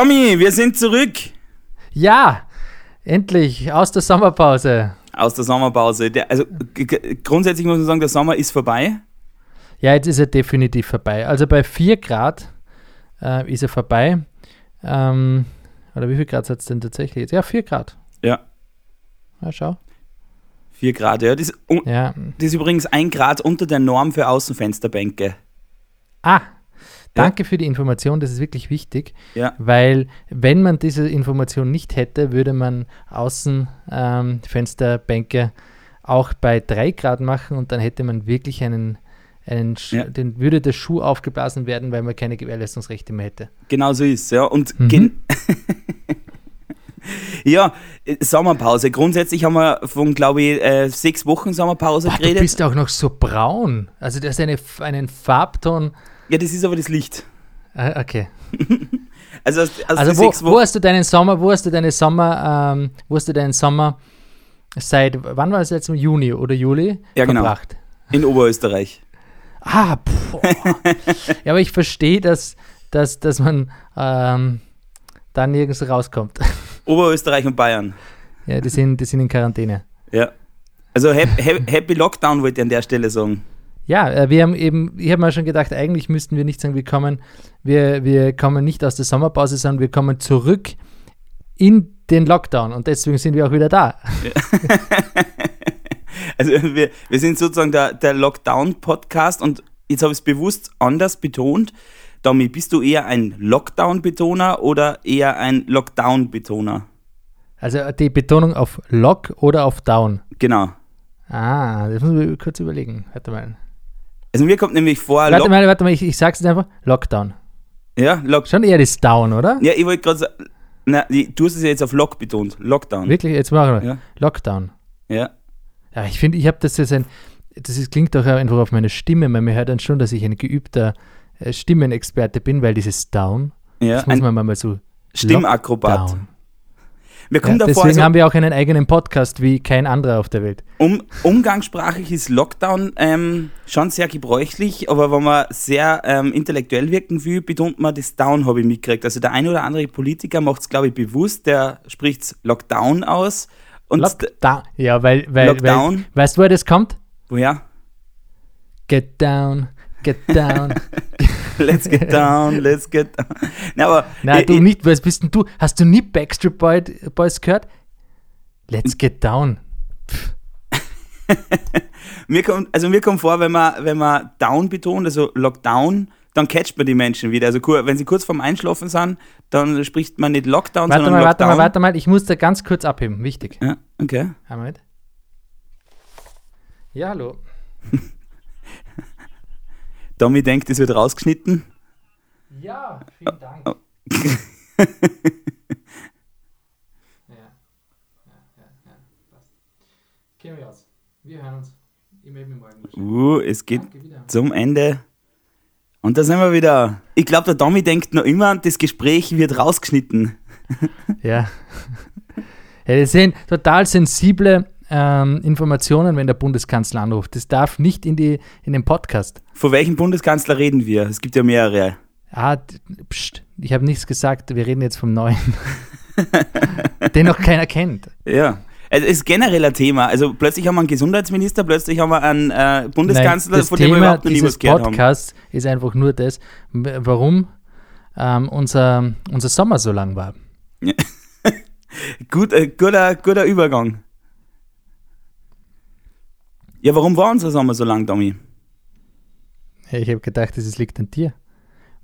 Tommy, wir sind zurück Ja, endlich aus der Sommerpause. aus der Sommerpause. Der, also grundsätzlich muss man sagen, der Sommer ist vorbei. Ja, jetzt ist er definitiv vorbei. Also bei 4 Grad äh, ist er vorbei. Ähm, oder wie viel Grad hat es denn tatsächlich jetzt? Ja, 4 Grad. Ja, Ja, schau. 4 Grad. Ja, das, Ja. das ist übrigens ein Grad unter der Norm für Außenfensterbänke. Ah, danke für die Information, das ist wirklich wichtig, Ja, weil wenn man diese Information nicht hätte, würde man Außenfensterbänke ähm, auch bei 3 Grad machen und dann hätte man wirklich einen, einen Sch- Ja. den würde der Schuh aufgeblasen werden, weil man keine Gewährleistungsrechte mehr hätte. genau so ist ja. Und Mhm. gen- ja, äh, Sommerpause. Grundsätzlich haben wir von, glaube ich, äh, sechs Wochen Sommerpause Boah, du geredet. bist auch noch so braun. Also du hast eine, einen Farbton. Ja, das ist aber das Licht. Ah, okay. Also, aus, aus Also wo, wo hast du deinen Sommer, wo hast du deine Sommer, ähm, wo hast du deinen Sommer seit, wann war es jetzt im Juni oder Juli Ja, genau. verbracht? In Oberösterreich. Ah, boah. ja, aber ich verstehe, dass, dass, dass man ähm, da nirgends rauskommt. Oberösterreich und Bayern. ja, die sind, die sind in Quarantäne. Ja. Also happy, happy Lockdown wollte ich an der Stelle sagen. Ja, äh, wir haben eben, ich habe mir schon gedacht, eigentlich müssten wir nicht sagen, wir kommen, wir, wir kommen nicht aus der Sommerpause, sondern wir kommen zurück in den Lockdown und deswegen sind wir auch wieder da. Also wir, wir sind sozusagen der, der Lockdown-Podcast und jetzt habe ich es bewusst anders betont. Domi, bist du eher ein Lockdown-Betoner oder eher ein Lockdown-Betoner? Also die Betonung auf Lock oder auf Down. Genau. Ah, das müssen wir kurz überlegen. Warte mal. Also mir kommt nämlich vor, Warte Lock mal, warte mal, ich, ich sag's jetzt einfach. Lockdown. ja, Lock Schon eher das Down, oder? ja, ich wollte gerade sagen, na, du hast es ja jetzt auf Lock betont, Lockdown. Wirklich, jetzt machen wir. Ja. Lockdown. Ja. Ja, ich finde, ich habe das jetzt ein, das ist, klingt doch einfach auf meine Stimme, weil man hört dann schon, dass ich ein geübter äh, Stimmenexperte bin, weil dieses Down, ja das muss man mal so Stimmakrobat. Down. Mir Ja, davor, deswegen also, haben wir auch einen eigenen Podcast wie kein anderer auf der Welt. um, umgangssprachlich ist Lockdown ähm, schon sehr gebräuchlich, aber wenn man sehr ähm, intellektuell wirken will, betont man das Down, habe ich mitgekriegt. Also der ein oder andere Politiker macht es, glaube ich, bewusst, der spricht Lockdown aus. Und Lockdown. Ja, weil, weil, Lockdown. weil, weißt du, woher das kommt? woher? Get down, get down. Let's get down, let's get down. Na, aber Na, ich- du ich- nicht, was bist denn du? Hast du nie Backstreet Boy, Boys gehört? Let's get down. Mir kommt, also mir kommt vor, wenn man, wenn man Down betont, also Lockdown, dann catcht man die Menschen wieder. Also wenn sie kurz vorm Einschlafen sind, dann spricht man nicht Lockdown, Warte sondern mal, warte Lockdown. mal, warte mal. Ich muss da ganz kurz abheben. Wichtig. Ja, okay. Ja, hallo. Tommy denkt, es wird rausgeschnitten. Ja, vielen Dank. Oh. ja. Ja, ja, ja. Passt. Gehen wir aus. Wir hören uns. Ich melde mich morgen. Uh, es geht Danke zum Ende. Und da sind wir wieder. Ich glaube, der Tommy denkt noch immer, das Gespräch wird rausgeschnitten. Ja. ja. Das sind total sensible ähm, Informationen, wenn der Bundeskanzler anruft. Das darf nicht in, die, in den Podcast. Von welchem Bundeskanzler reden wir? Es gibt ja mehrere. Ah, pst, ich habe nichts gesagt. Wir reden jetzt vom Neuen. Den noch keiner kennt. Ja. Es ist generell ein Thema. Also plötzlich haben wir einen Gesundheitsminister, plötzlich haben wir einen äh, Bundeskanzler, Nein, das von dem wir Thema überhaupt noch nie was gehört haben. Podcasts ist einfach nur das, warum ähm, unser, unser Sommer so lang war. Gut, äh, guter, guter Übergang. Ja, warum war unser Sommer so lang, Tommy? Ja, Ich habe gedacht, das liegt an dir.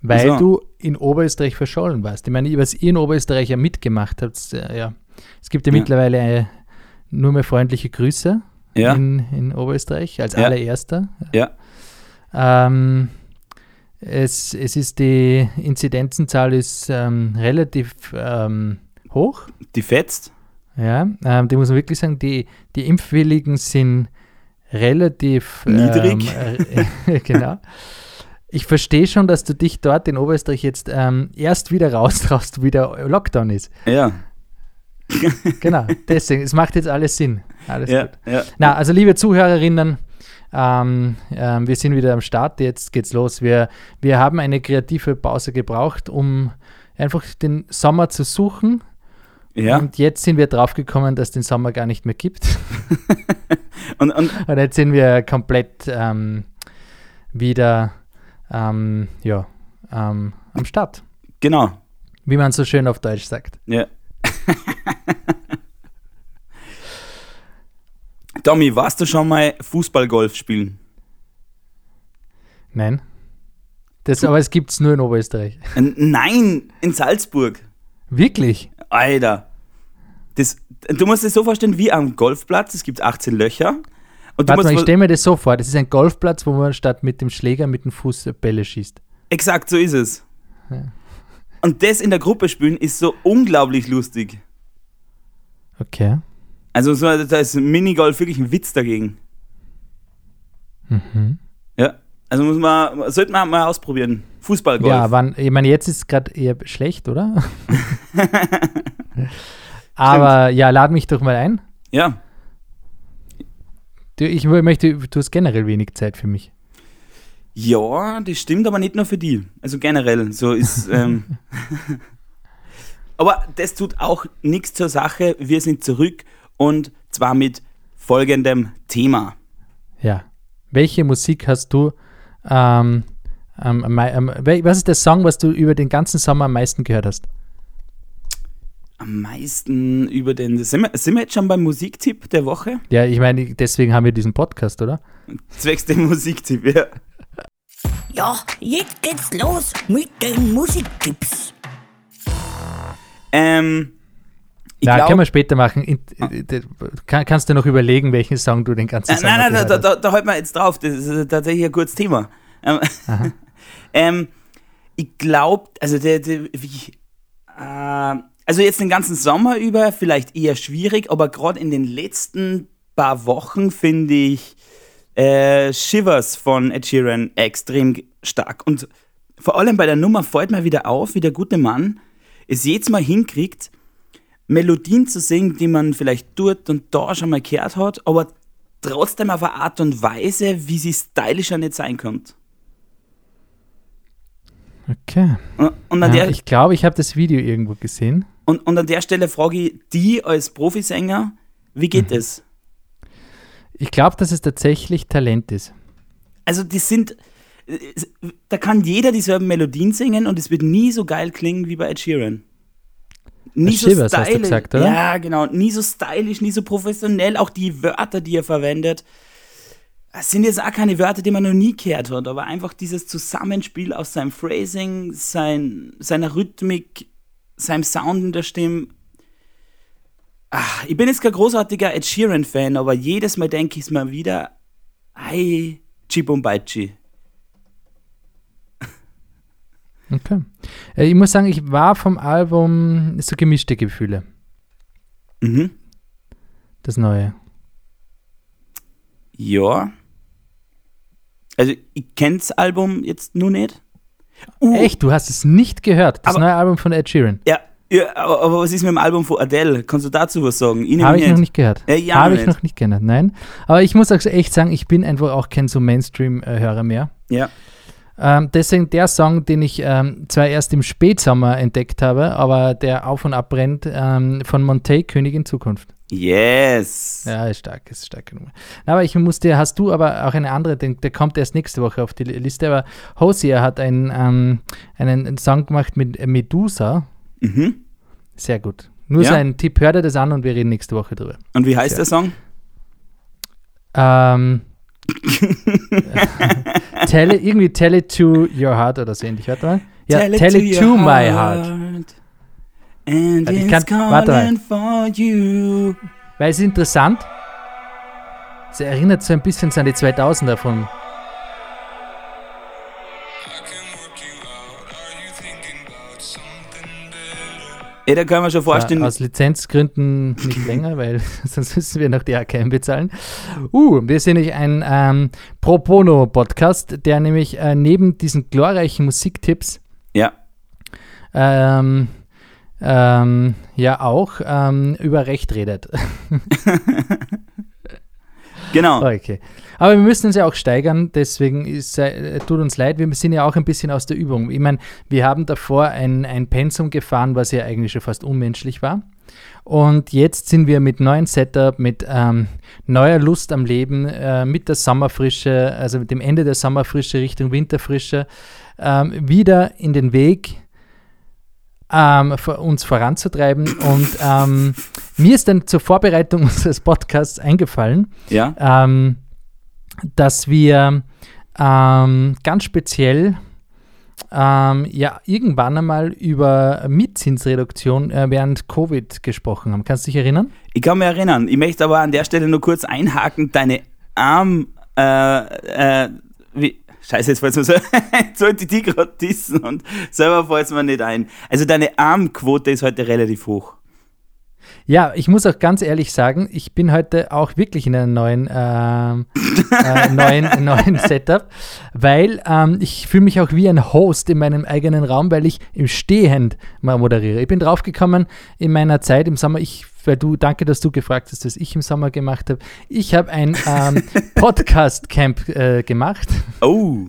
Weil so. du in Oberösterreich verschollen warst. Ich meine, was ihr in Österreich ja mitgemacht habt, äh, ja. Es gibt ja, Ja. mittlerweile äh, nur mehr freundliche Grüße Ja, in, in Oberösterreich als Ja. allererster. ja, Ähm, es, es ist die Inzidenzenzahl ist ähm, relativ ähm, hoch. die fetzt. Ja, ähm, die muss man wirklich sagen, die, die Impfwilligen sind relativ Niedrig. Ähm, äh, genau. Ich verstehe schon, dass du dich dort in Oberösterreich jetzt ähm, erst wieder raustraust, wo wieder Lockdown ist. Ja, Genau, deswegen, es macht jetzt alles Sinn. Alles ja, gut. ja. Na, also liebe Zuhörerinnen, ähm, ähm, wir sind wieder am Start, jetzt geht's los. Wir, wir haben eine kreative Pause gebraucht, um einfach den Sommer zu suchen. Ja. Und jetzt sind wir draufgekommen, dass es den Sommer gar nicht mehr gibt. Und, und Und jetzt sind wir komplett ähm, wieder ähm, ja, ähm, am Start, genau. wie man so schön auf Deutsch sagt. Ja. Tommy, warst du schon mal Fußballgolf spielen? Nein. Das, aber es gibt es nur in Oberösterreich. Nein, in Salzburg. Wirklich? Alter. Das, du musst es so vorstellen wie am Golfplatz. Es gibt 18 Löcher. Und Warte mal, ich stelle mir das so vor. Das ist ein Golfplatz, wo man statt mit dem Schläger mit dem Fuß Bälle schießt. Exakt, so ist es. Ja. Und das in der Gruppe spielen ist so unglaublich lustig. Okay. Also so, da ist Minigolf wirklich ein Witz dagegen. Mhm. Ja. Also muss man, sollte man mal ausprobieren. Fußballgolf. Ja, wann, ich meine, jetzt ist es gerade eher schlecht, oder? Aber ja, lad mich doch mal ein. ja. Du, ich möchte, du hast generell wenig Zeit für mich. Ja, das stimmt, aber nicht nur für die. Also generell, so ist. Ähm aber das tut auch nichts zur Sache. Wir sind zurück und zwar mit folgendem Thema. Ja. Welche Musik hast du? Ähm, wel- was ist der Song, was du über den ganzen Sommer am meisten gehört hast? Am meisten über den. Sind wir, sind wir jetzt schon beim Musiktipp der Woche? Ja, ich meine, deswegen haben wir diesen Podcast, oder? Zwecks dem Musiktipp, ja. Ja, jetzt geht's los mit den Musiktipps. Ähm, ich ja, glaub- können wir später machen. Äh, kann, kannst du noch überlegen, welchen Song du den ganzen Äh, Sommer nein, nein, da, da, da, halten wir jetzt drauf. Das ist äh, tatsächlich ein kurzes Thema. Ähm, ähm, ich glaube, also der, der wie, äh, also jetzt den ganzen Sommer über vielleicht eher schwierig, aber gerade in den letzten paar Wochen finde ich äh, Shivers von Ed Sheeran extrem stark. Und vor allem bei der Nummer fällt mir wieder auf, wie der gute Mann es jedes Mal hinkriegt, Melodien zu singen, die man vielleicht dort und da schon mal gehört hat, aber trotzdem auf eine Art und Weise, wie sie stylischer nicht sein könnte. Okay. Und, an Ja, der, ich glaube, ich habe das Video irgendwo gesehen. und, und an der Stelle frage ich die als Profisänger, wie geht Mhm. es? Ich glaube, dass es tatsächlich Talent ist. Also die sind, äh, da kann jeder dieselben Melodien singen und es wird nie so geil klingen wie bei Ed Sheeran. Nie Ed Shivers hast du gesagt, oder? Ja, genau. Nie so stylisch, nie so professionell. Auch die Wörter, die er verwendet, das sind jetzt auch keine Wörter, die man noch nie gehört hat, aber einfach dieses Zusammenspiel aus seinem Phrasing, sein, seiner Rhythmik, seinem Sound in der Stimme. Ach, ich bin jetzt kein großartiger Ed Sheeran-Fan, aber jedes Mal denke ich es mir wieder, hey, Chibumbachi. Okay. Äh, ich muss sagen, ich war vom Album so gemischte Gefühle. Mhm. Das neue. Ja. Also, ich kenne das Album jetzt nur nicht. Uh, Echt, du hast es nicht gehört. Das Aber- neue Album von Ed Sheeran. Ja, ja aber, aber was ist mit dem Album von Adele? Kannst du dazu was sagen? Habe ich nämlich noch nicht gehört. Ja, ja, Habe ich nicht. noch nicht gehört, nein. Aber ich muss auch echt sagen, ich bin einfach auch kein so Mainstream-Hörer mehr. Ja. Ähm, deswegen der Song, den ich ähm, zwar erst im Spätsommer entdeckt habe, aber der auf und ab brennt, ähm, von Monte, König in Zukunft. Yes. Ja, ist stark, ist stark genug. Aber ich muss dir, hast du aber auch eine andere, den, der kommt erst nächste Woche auf die Liste, aber Hosier hat einen, ähm, einen, einen Song gemacht mit Medusa. Mhm. Sehr gut. Nur Ja. so ein Tipp, hör dir das an und wir reden nächste Woche drüber. Und wie heißt Sehr. der Song? Ähm, tell it, irgendwie Tell it to your heart oder so ähnlich. Warte mal. Ja, Tell, it, to, your my heart. And Also ich it's kann- warte mal. for you. Weil es ist interessant. Es erinnert so ein bisschen an die 2000er von. Ja, da können wir schon vorstellen. Ja, aus Lizenzgründen nicht länger, weil sonst müssen wir noch die AKM bezahlen. Uh, wir sind nämlich ein ähm, Pro Bono-Podcast, der nämlich äh, neben diesen glorreichen Musiktipps ja. ähm, ähm, ja auch ähm, über Recht redet. Genau. Okay. Aber wir müssen uns ja auch steigern, deswegen ist, äh, tut uns leid, wir sind ja auch ein bisschen aus der Übung. Ich meine, wir haben davor ein, ein Pensum gefahren, was ja eigentlich schon fast unmenschlich war. Und jetzt sind wir mit neuem Setup, mit ähm, neuer Lust am Leben, äh, mit der Sommerfrische, also mit dem Ende der Sommerfrische Richtung Winterfrische, ähm, wieder in den Weg, ähm, uns voranzutreiben. Und ähm, mir ist dann zur Vorbereitung unseres Podcasts eingefallen, Ja. ähm, dass wir ähm, ganz speziell ähm, ja irgendwann einmal über Mietzinsreduktion äh, während Covid gesprochen haben. Kannst du dich erinnern? Ich kann mich erinnern. Ich möchte aber an der Stelle nur kurz einhaken. Deine Arm, äh, äh, wie, Scheiße, jetzt fällt mir so, jetzt sollte ich die gerade dissen und selber fällt es mir nicht ein. Also deine Armquote ist heute relativ hoch. Ja, ich muss auch ganz ehrlich sagen, ich bin heute auch wirklich in einem neuen, ähm, äh, neuen, neuen Setup, weil ähm, ich fühle mich auch wie ein Host in meinem eigenen Raum, weil ich im Stehend mal moderiere. Ich bin draufgekommen in meiner Zeit im Sommer, ich, weil du, danke, dass du gefragt hast, was ich im Sommer gemacht habe. Ich habe ein ähm, Podcast-Camp äh, gemacht. Oh,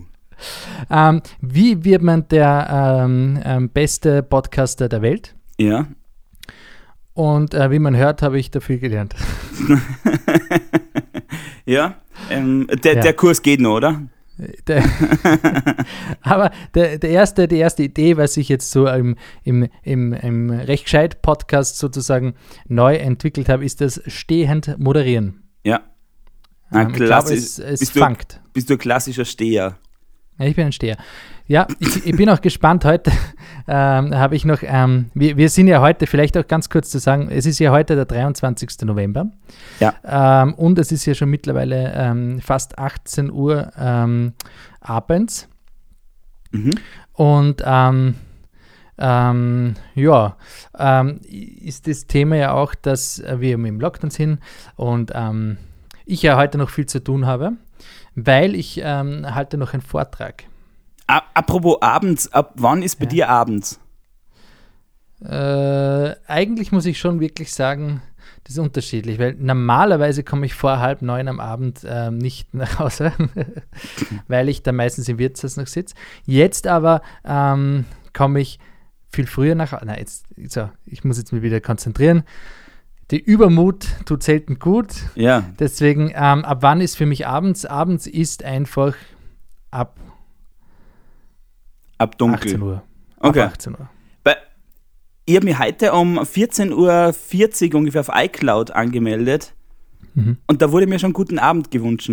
Ähm, wie wird man der ähm, ähm, beste Podcaster der Welt? ja. Und äh, wie man hört, habe ich dafür gelernt. Ja, ähm, der, Ja. der Kurs geht noch, oder? Der, aber der, der erste, die erste Idee, was ich jetzt so im, im, im, im recht gescheit Podcast sozusagen neu entwickelt habe, ist das stehend moderieren. Ja. Ähm, ich glaube, klasse. es, es bist, du, fangt. bist du ein klassischer Steher? Ja, ich bin ein Steher. Ja, ich, ich bin auch gespannt. Heute ähm, habe ich noch, ähm, wir, wir sind ja heute, vielleicht auch ganz kurz zu sagen, es ist ja heute der 23. November. Ja. Ähm, und es ist ja schon mittlerweile ähm, fast 18 Uhr ähm, abends. Mhm. Und ähm, ähm, ja, ähm, ist das Thema ja auch, dass wir im Lockdown sind und ähm, ich ja heute noch viel zu tun habe, weil ich halte noch einen Vortrag. Apropos abends, ab wann ist bei Ja. dir abends? Äh, eigentlich muss ich schon wirklich sagen, das ist unterschiedlich, weil normalerweise komme ich vor halb neun am Abend ähm, nicht nach Hause, weil ich da meistens im Wirtshaus noch sitze. Jetzt aber ähm, komme ich viel früher nach Hause. Nein, jetzt, so, ich muss jetzt mich wieder konzentrieren. Die Übermut tut selten gut. Ja, Deswegen, ähm, ab wann ist für mich abends? Abends ist einfach ab ab dunkel. 18 Uhr. Okay. Ab 18 Uhr. Bei, ich habe mich heute um 14.40 Uhr ungefähr auf iCloud angemeldet Mhm. und da wurde mir schon guten Abend gewünscht.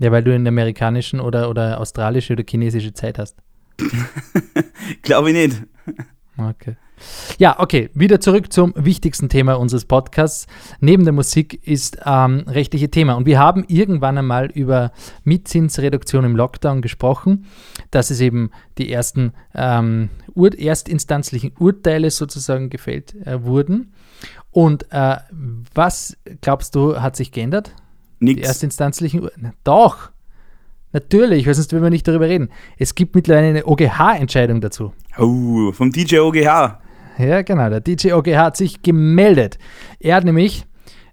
Ja, weil du in der amerikanischen oder, oder australische oder chinesische Zeit hast. Glaube ich nicht. Okay. Ja, okay, wieder zurück zum wichtigsten Thema unseres Podcasts. Neben der Musik ist ähm, rechtliche Thema. Und wir haben irgendwann einmal über Mietzinsreduktion im Lockdown gesprochen, dass es eben die ersten ähm, Ur erstinstanzlichen Urteile sozusagen gefällt äh, wurden. Und äh, was glaubst du, hat sich geändert? Die Nix. erstinstanzlichen Ur Na, Doch! Natürlich, weil sonst würden wir nicht darüber reden. Es gibt mittlerweile eine OGH-Entscheidung dazu. Oh, vom DJ OGH. Ja, genau. Der DJ OGH hat sich gemeldet. Er hat nämlich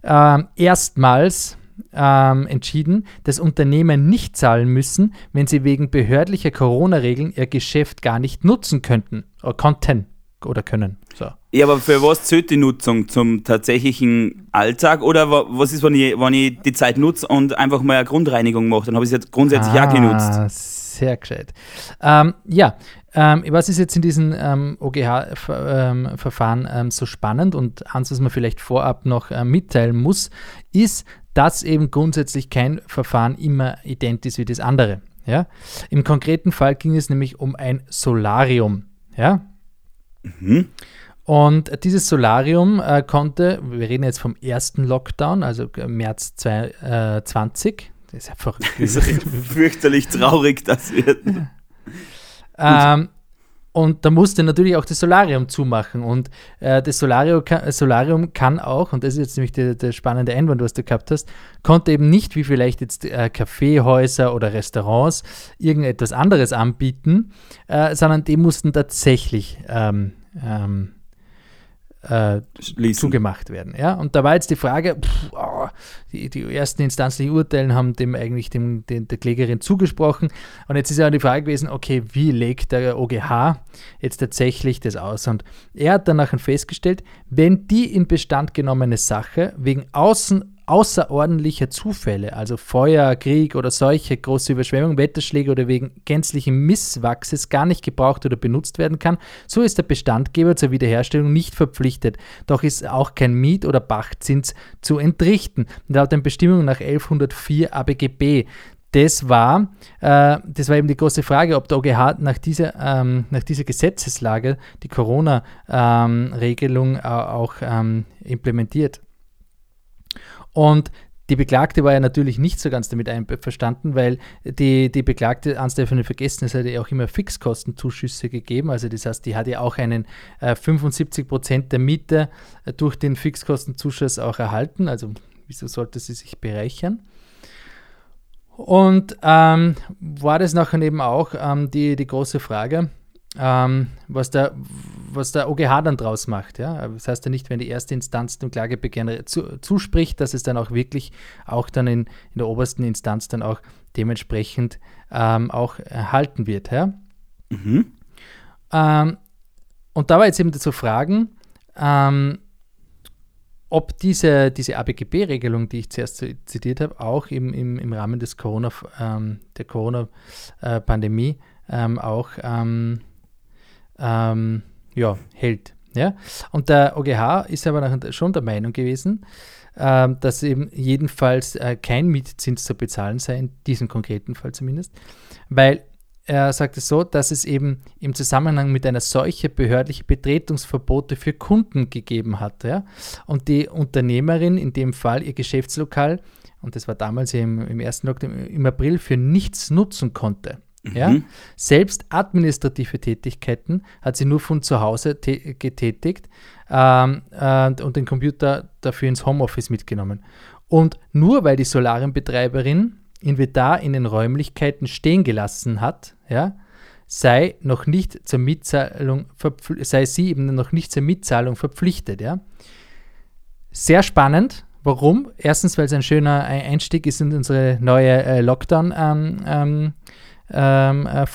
ähm, erstmals ähm, entschieden, dass Unternehmen nicht zahlen müssen, wenn sie wegen behördlicher Corona-Regeln ihr Geschäft gar nicht nutzen könnten, oder konnten oder können. So. Ja, aber für was zählt die Nutzung? Zum tatsächlichen Alltag? Oder wa- was ist, wenn ich, wenn ich die Zeit nutze und einfach mal eine Grundreinigung mache? Dann habe ich es jetzt grundsätzlich auch genutzt. Ah, Sehr gescheit. Ähm, ja, ähm, was ist jetzt in diesem ähm, OGH-Verfahren ähm, so spannend und eins, was man vielleicht vorab noch äh, mitteilen muss, ist, dass eben grundsätzlich kein Verfahren immer ident ist wie das andere. Ja? Im konkreten Fall ging es nämlich um ein Solarium. Ja? Mhm. Und dieses Solarium äh, konnte, wir reden jetzt vom ersten Lockdown, also äh, März 2020, das ist ja verrückt. Das ist fürchterlich traurig, das wird. Ähm, und da musste natürlich auch das Solarium zumachen. Und äh, das Solarium kann, Solarium kann auch, und das ist jetzt nämlich der, der spannende Einwand, was du gehabt hast, konnte eben nicht wie vielleicht jetzt äh, Kaffeehäuser oder Restaurants irgendetwas anderes anbieten, äh, sondern die mussten tatsächlich ähm, ähm, äh, zugemacht werden. Ja? Und da war jetzt die Frage, pff, die, die ersten instanzlichen Urteilen haben dem eigentlich dem, dem, der Klägerin zugesprochen. Und jetzt ist ja die Frage gewesen, okay, wie legt der OGH jetzt tatsächlich das aus? Und er hat dann nachher festgestellt, wenn die in Bestand genommene Sache wegen außen außerordentlicher Zufälle, also Feuer, Krieg oder Seuche, große Überschwemmung, Wetterschläge oder wegen gänzlichen Misswachses gar nicht gebraucht oder benutzt werden kann, so ist der Bestandgeber zur Wiederherstellung nicht verpflichtet. Doch ist auch kein Miet- oder Pachtzins zu entrichten. Laut den Bestimmungen nach 1104 ABGB das war, äh, das war eben die große Frage, ob der OGH nach dieser, ähm, nach dieser Gesetzeslage die Corona-Regelung ähm, auch ähm, implementiert. Und die Beklagte war ja natürlich nicht so ganz damit einverstanden, weil die, die Beklagte, darf nicht vergessen, es hat ja auch immer Fixkostenzuschüsse gegeben. Also das heißt, die hat ja auch einen äh, 75 Prozent der Miete äh, durch den Fixkostenzuschuss auch erhalten. Also wieso sollte sie sich bereichern? Und ähm, war das nachher eben auch ähm, die, die große Frage, ähm, was, der, was der OGH dann draus macht. Ja? Das heißt ja nicht, wenn die erste Instanz dem Klagebegehren zu, zuspricht, dass es dann auch wirklich auch dann in, in der obersten Instanz dann auch dementsprechend ähm, auch erhalten wird. Ja? Mhm. Ähm, und da war jetzt eben zu fragen, ähm, ob diese, diese ABGB-Regelung, die ich zuerst zitiert habe, auch im, im, im Rahmen des Corona, ähm, der Corona-Pandemie äh, ähm, auch ähm, ja, hält. Ja? Und der OGH ist aber schon der Meinung gewesen, ähm, dass eben jedenfalls äh, kein Mietzins zu bezahlen sei, in diesem konkreten Fall zumindest, weil er sagt es so, dass es eben im Zusammenhang mit einer solche behördliche Betretungsverbote für Kunden gegeben hat. Ja? Und die Unternehmerin, in dem Fall ihr Geschäftslokal, und das war damals im, im ersten Lockdown im April, für nichts nutzen konnte. Mhm. Ja? Selbst administrative Tätigkeiten hat sie nur von zu Hause getätigt ähm, äh, und den Computer dafür ins Homeoffice mitgenommen. Und nur weil die Solarienbetreiberin Inventar in den Räumlichkeiten stehen gelassen hat, ja, sei noch nicht zur Mitzahlung sei sie eben noch nicht zur Mitzahlung verpflichtet. Ja. Sehr spannend. Warum? Erstens, weil es ein schöner Einstieg ist in unsere neue äh, Lockdown-Folge. Ähm, ähm, äh,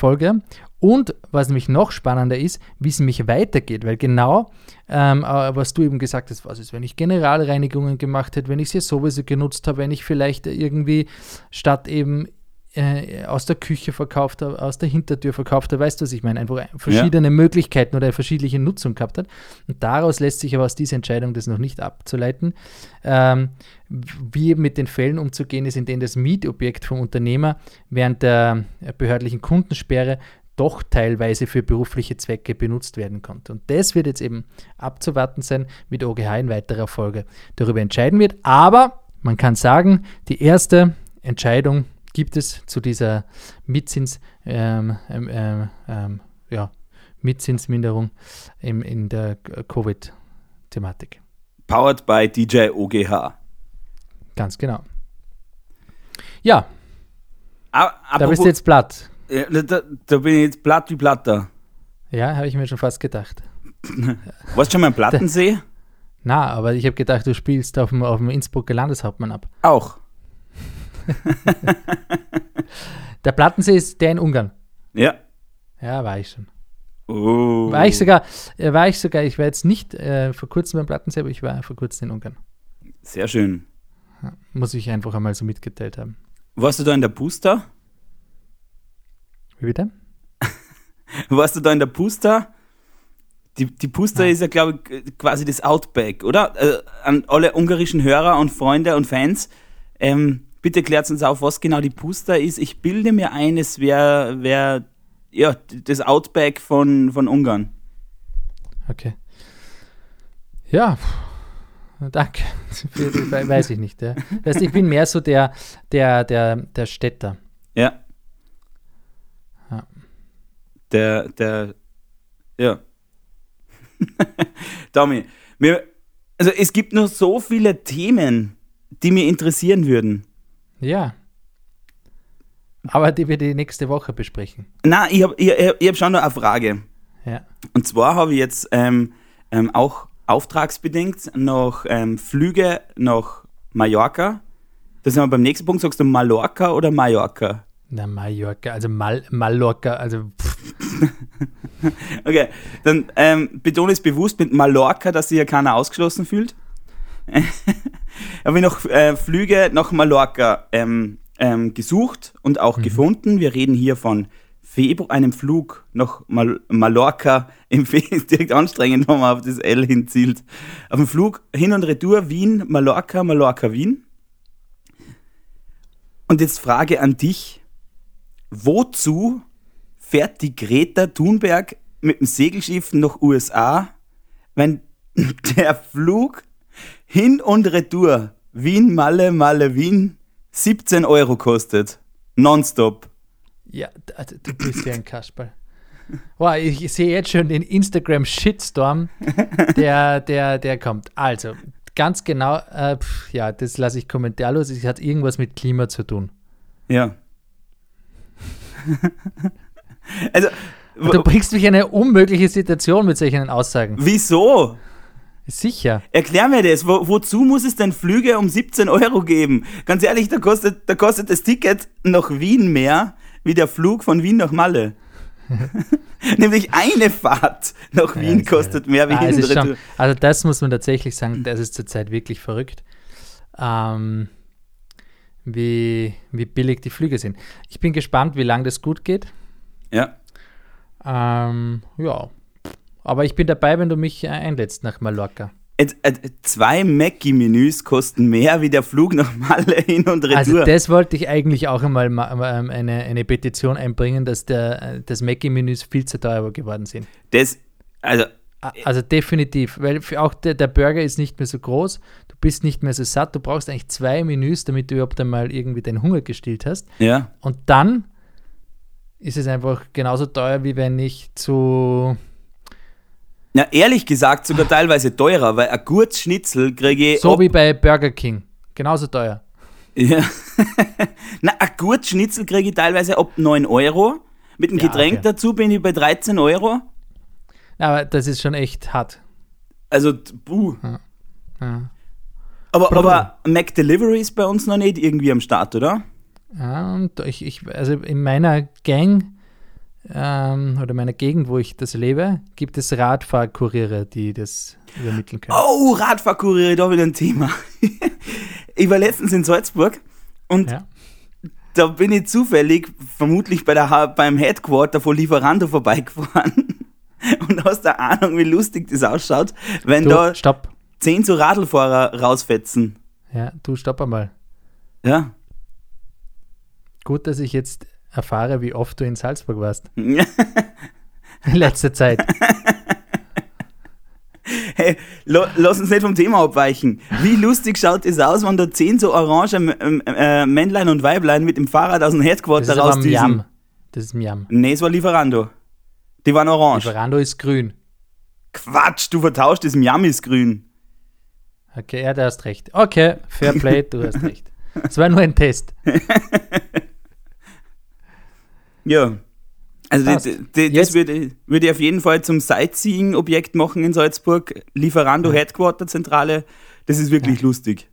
Und was nämlich noch spannender ist, wie es nämlich weitergeht, weil genau, ähm, äh, was du eben gesagt hast, was ist, wenn ich Generalreinigungen gemacht hätte, wenn ich sie sowieso genutzt habe, wenn ich vielleicht irgendwie statt eben äh, aus der Küche verkauft habe, aus der Hintertür verkauft habe, weißt du, was ich meine? Einfach verschiedene ja. Möglichkeiten oder verschiedene Nutzung gehabt hat. Und daraus lässt sich aber aus dieser Entscheidung das noch nicht abzuleiten. Ähm, wie eben mit den Fällen umzugehen ist, in denen das Mietobjekt vom Unternehmer während der behördlichen Kundensperre doch teilweise für berufliche Zwecke benutzt werden konnte. Und das wird jetzt eben abzuwarten sein, der OGH in weiterer Folge darüber entscheiden wird. Aber man kann sagen, die erste Entscheidung gibt es zu dieser Mietzins, ähm, ähm, ähm, ähm, ja, Mietzinsminderung im, in der Covid-Thematik. Powered by DJ OGH. Ganz genau. Ja. Aber, da bist du jetzt platt. Ja, da, da, bin ich jetzt platt wie Platter. Ja, habe ich mir schon fast gedacht. Warst du schon mal im Plattensee? Na, aber ich habe gedacht, du spielst auf dem, auf dem Innsbrucker Landeshauptmann ab. Auch. der Plattensee ist der in Ungarn. Ja. Ja, war ich schon. Oh. War ich sogar, äh, war ich sogar, ich war jetzt nicht äh, vor kurzem beim Plattensee, aber ich war vor kurzem in Ungarn. Sehr schön. Muss ich einfach einmal so mitgeteilt haben. Warst du da in der Pusta? Wie bitte? Warst du da in der Pusta? Die, die Pusta ja. ist ja, glaube ich, quasi das Outback, oder? Äh, an alle ungarischen Hörer und Freunde und Fans. Ähm, bitte klärt uns auf, was genau die Pusta ist. Ich bilde mir ein, es wäre wär, ja, das Outback von, von Ungarn. Okay. Ja, danke. Weiß ich nicht. Ja. Weißt, ich bin mehr so der, der, der, der Städter. Ja. ja. Der, der, ja. Tommy, mir, also es gibt noch so viele Themen, die mir interessieren würden. Ja. Aber die wir die nächste Woche besprechen. Na, ich habe ich, ich hab schon noch eine Frage. Ja. Und zwar habe ich jetzt ähm, ähm, auch auftragsbedingt noch ähm, Flüge nach Mallorca. Da sind wir beim nächsten Punkt. Sagst du Mallorca oder Mallorca? Na, Mallorca, also Mal, Mallorca, also Okay, dann ähm, betone es bewusst mit Mallorca, dass sich ja keiner ausgeschlossen fühlt. habe ich noch äh, Flüge nach Mallorca ähm, ähm, gesucht und auch gefunden. Wir reden hier von Februar, einem Flug nach Mal Mallorca im Fe direkt anstrengend, wenn man auf das L hinzielt. Auf dem Flug hin und retour Wien, Mallorca, Mallorca, Wien. Und jetzt Frage an dich. Wozu fährt die Greta Thunberg mit dem Segelschiff nach USA, wenn der Flug hin und retour Wien, Malle, Malle, Wien 17 Euro kostet? Nonstop. ja, d- du bist ja ein Kasperl. Wow, ich sehe jetzt schon den Instagram-Shitstorm, der, der, der kommt. Also, ganz genau, äh, pf, ja, das lasse ich kommentarlos. Es hat irgendwas mit Klima zu tun. Ja. also, Du bringst mich in eine unmögliche Situation mit solchen Aussagen. wieso? Sicher. Erklär mir das. Wo, wozu muss es denn Flüge um 17 Euro geben? Ganz ehrlich, da kostet, da kostet das Ticket nach Wien mehr wie der Flug von Wien nach Malle. Nämlich eine Fahrt nach Wien kostet mehr wie Ah, hin schon, also das muss man tatsächlich sagen, das ist zurzeit wirklich verrückt, ähm, wie, wie billig die Flüge sind. Ich bin gespannt, wie lange das gut geht. Ja. Ähm, ja, aber ich bin dabei, wenn du mich äh, einlädst nach Mallorca. Et- Zwei Mackie-Menüs kosten mehr wie der Flug nach Malle hin und retour. Also das wollte ich eigentlich auch einmal ma- ähm, eine, eine Petition einbringen, dass der, äh, das Mackie-Menüs viel zu teuer geworden sind. das, also, Also definitiv, weil für auch der, der Burger ist nicht mehr so groß, du bist nicht mehr so satt, du brauchst eigentlich zwei Menüs, damit du überhaupt einmal irgendwie deinen Hunger gestillt hast. ja. Und dann ist es einfach genauso teuer, wie wenn ich zu Na, ehrlich gesagt, sogar teilweise teurer, weil ein Gurtschnitzel kriege ich. so wie bei Burger King, genauso teuer. Ja. Na, ein Gurtschnitzel kriege ich teilweise ab 9 Euro. Mit dem Ja, Getränk okay. dazu bin ich bei 13 Euro. Aber das ist schon echt hart. Also, t- puh. Ja. Aber, aber Mac Delivery ist bei uns noch nicht irgendwie am Start, oder? Ja, und ich, ich, also in meiner Gang ähm, oder meiner Gegend, wo ich das lebe, gibt es Radfahrkuriere, die das übermitteln können. Oh, Radfahrkuriere, da wieder ein Thema. ich war letztens in Salzburg und Ja. da bin ich zufällig, vermutlich bei der, beim Headquarter von Lieferando vorbeigefahren. Und hast eine Ahnung, wie lustig das ausschaut, wenn Du, da stopp. zehn so Radlfahrer rausfetzen. Ja, du stopp einmal. Ja. Gut, dass ich jetzt erfahre, wie oft du in Salzburg warst. In letzter Zeit. Hey, lo, lass uns nicht vom Thema abweichen. Wie lustig schaut es aus, wenn da zehn so orange äh, Männlein und Weiblein mit dem Fahrrad aus dem Das Headquarter rausdüsen? Miam. Das ist Miam. Nee, es war Lieferando. Die waren orange. Verando ist grün. Quatsch, du vertauscht das Miam ist grün. Okay, ja, du hast recht. Okay, Fair Play, du hast recht. Es war nur ein Test. Ja. Also die, das Jetzt- würde, würde ich auf jeden Fall zum Sightseeing-Objekt machen in Salzburg. Lieferando Headquarter-Zentrale. Das ist wirklich lustig.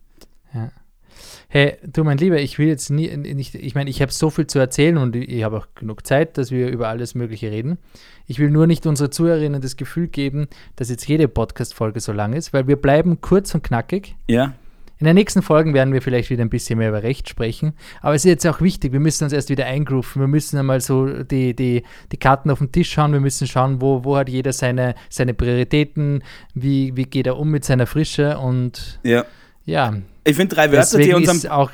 Hey, du mein Lieber, ich will jetzt nie, nicht, ich meine, ich habe so viel zu erzählen und ich habe auch genug Zeit, dass wir über alles Mögliche reden. Ich will nur nicht unsere Zuhörerinnen das Gefühl geben, dass jetzt jede Podcast-Folge so lang ist, weil wir bleiben kurz und knackig. Ja. In den nächsten Folgen werden wir vielleicht wieder ein bisschen mehr über Recht sprechen, aber es ist jetzt auch wichtig, wir müssen uns erst wieder eingrooven, wir müssen einmal so die, die, die Karten auf den Tisch schauen, wir müssen schauen, wo, wo hat jeder seine, seine Prioritäten, wie, wie geht er um mit seiner Frische und ja. ja, Ich finde drei Wörter, die deswegen unserem, ist auch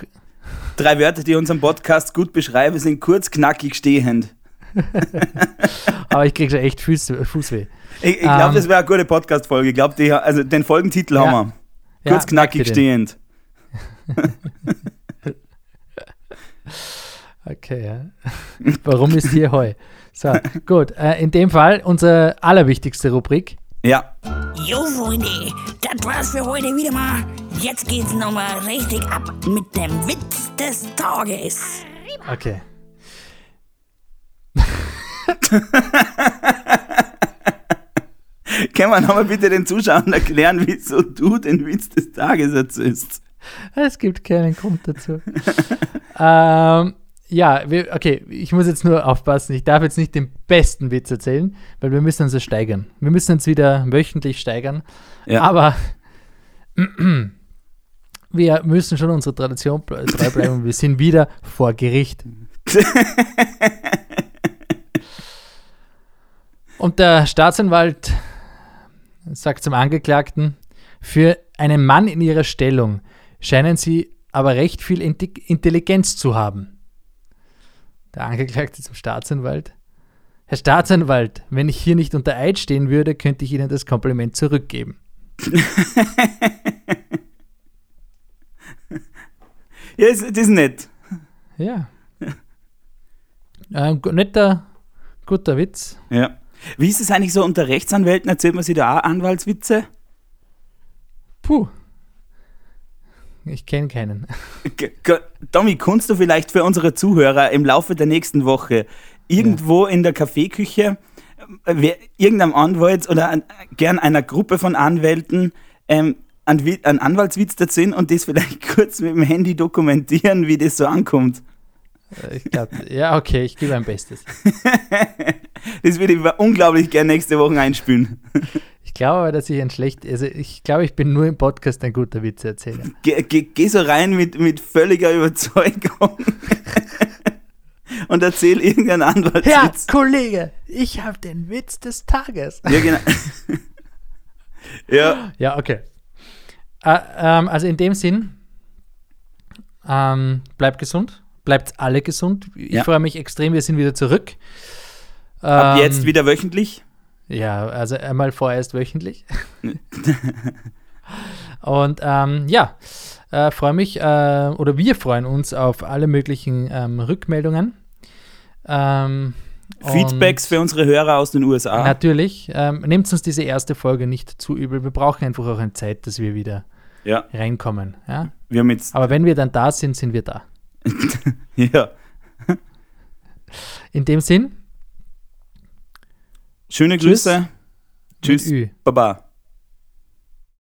drei Wörter, die unseren Podcast gut beschreiben, sind kurz, knackig, stehend. Aber ich kriege schon echt Fuß, Fußweh. Ich, ich glaube, Ähm, das wäre eine gute Podcast-Folge. Ich glaube, die- also den Folgentitel Ja. haben wir. Ja, Kurz, knackig, stehend. Okay, ja. Warum ist hier Heu? So, gut. Äh, in dem Fall unsere allerwichtigste Rubrik. Ja. Jo, Freunde, das war's für heute wieder mal. Jetzt geht's nochmal richtig ab mit dem Witz des Tages. Okay. Können wir nochmal bitte den Zuschauern erklären, wieso du den Witz des Tages erzählst? Es gibt keinen Grund dazu. ähm, ja, wir, okay, ich muss jetzt nur aufpassen. Ich darf jetzt nicht den besten Witz erzählen, weil wir müssen uns steigern. Wir müssen uns wieder wöchentlich steigern. Ja. Aber wir müssen schon unserer Tradition treu bleiben. wir sind wieder vor Gericht. Und der Staatsanwalt sagt zum Angeklagten, für einen Mann in ihrer Stellung scheinen sie aber recht viel Intelligenz zu haben. Der Angeklagte zum Staatsanwalt. Herr Staatsanwalt, wenn ich hier nicht unter Eid stehen würde, könnte ich Ihnen das Kompliment zurückgeben. Ja, das ist nett. Ja. Ähm, gu- netter, guter Witz. Ja. Wie ist es eigentlich so unter Rechtsanwälten? Erzählt man sich da auch Anwaltswitze? Puh. Ich kenne keinen. G- G- Tommy, kannst du vielleicht für unsere Zuhörer im Laufe der nächsten Woche irgendwo in der Kaffeeküche äh, wer, irgendeinem Anwalt oder an, gern einer Gruppe von Anwälten ähm, einen, einen Anwaltswitz erzählen und das vielleicht kurz mit dem Handy dokumentieren, wie das so ankommt? Äh, Ich glaub, ja, okay, ich gebe mein Bestes. Das würde ich unglaublich gern nächste Woche einspülen. Ich glaube aber, dass ich ein schlecht, also ich glaube, ich bin nur im Podcast ein guter Witzeerzähler. Geh, geh, geh so rein mit, mit völliger Überzeugung und erzähl irgendeinen Herr Anwaltswitz. Kollege, ich habe den Witz des Tages. Ja, genau. ja, Ja, okay. Äh, ähm, also in dem Sinn, ähm, bleibt gesund, bleibt alle gesund. Ich Ja. freue mich extrem, wir sind wieder zurück. ab Ähm, jetzt wieder wöchentlich. Ja, also einmal vorerst wöchentlich. Und ähm, ja, äh, freue mich, äh, oder wir freuen uns auf alle möglichen ähm, Rückmeldungen. Ähm, Feedbacks für unsere Hörer aus den USA. Natürlich, ähm, nehmt uns diese erste Folge nicht zu übel. Wir brauchen einfach auch eine Zeit, dass wir wieder Ja, reinkommen. Ja? wir haben jetzt. Aber wenn wir dann da sind, sind wir da. Ja. In dem Sinn, Schöne. Grüße. Tschüss. Baba.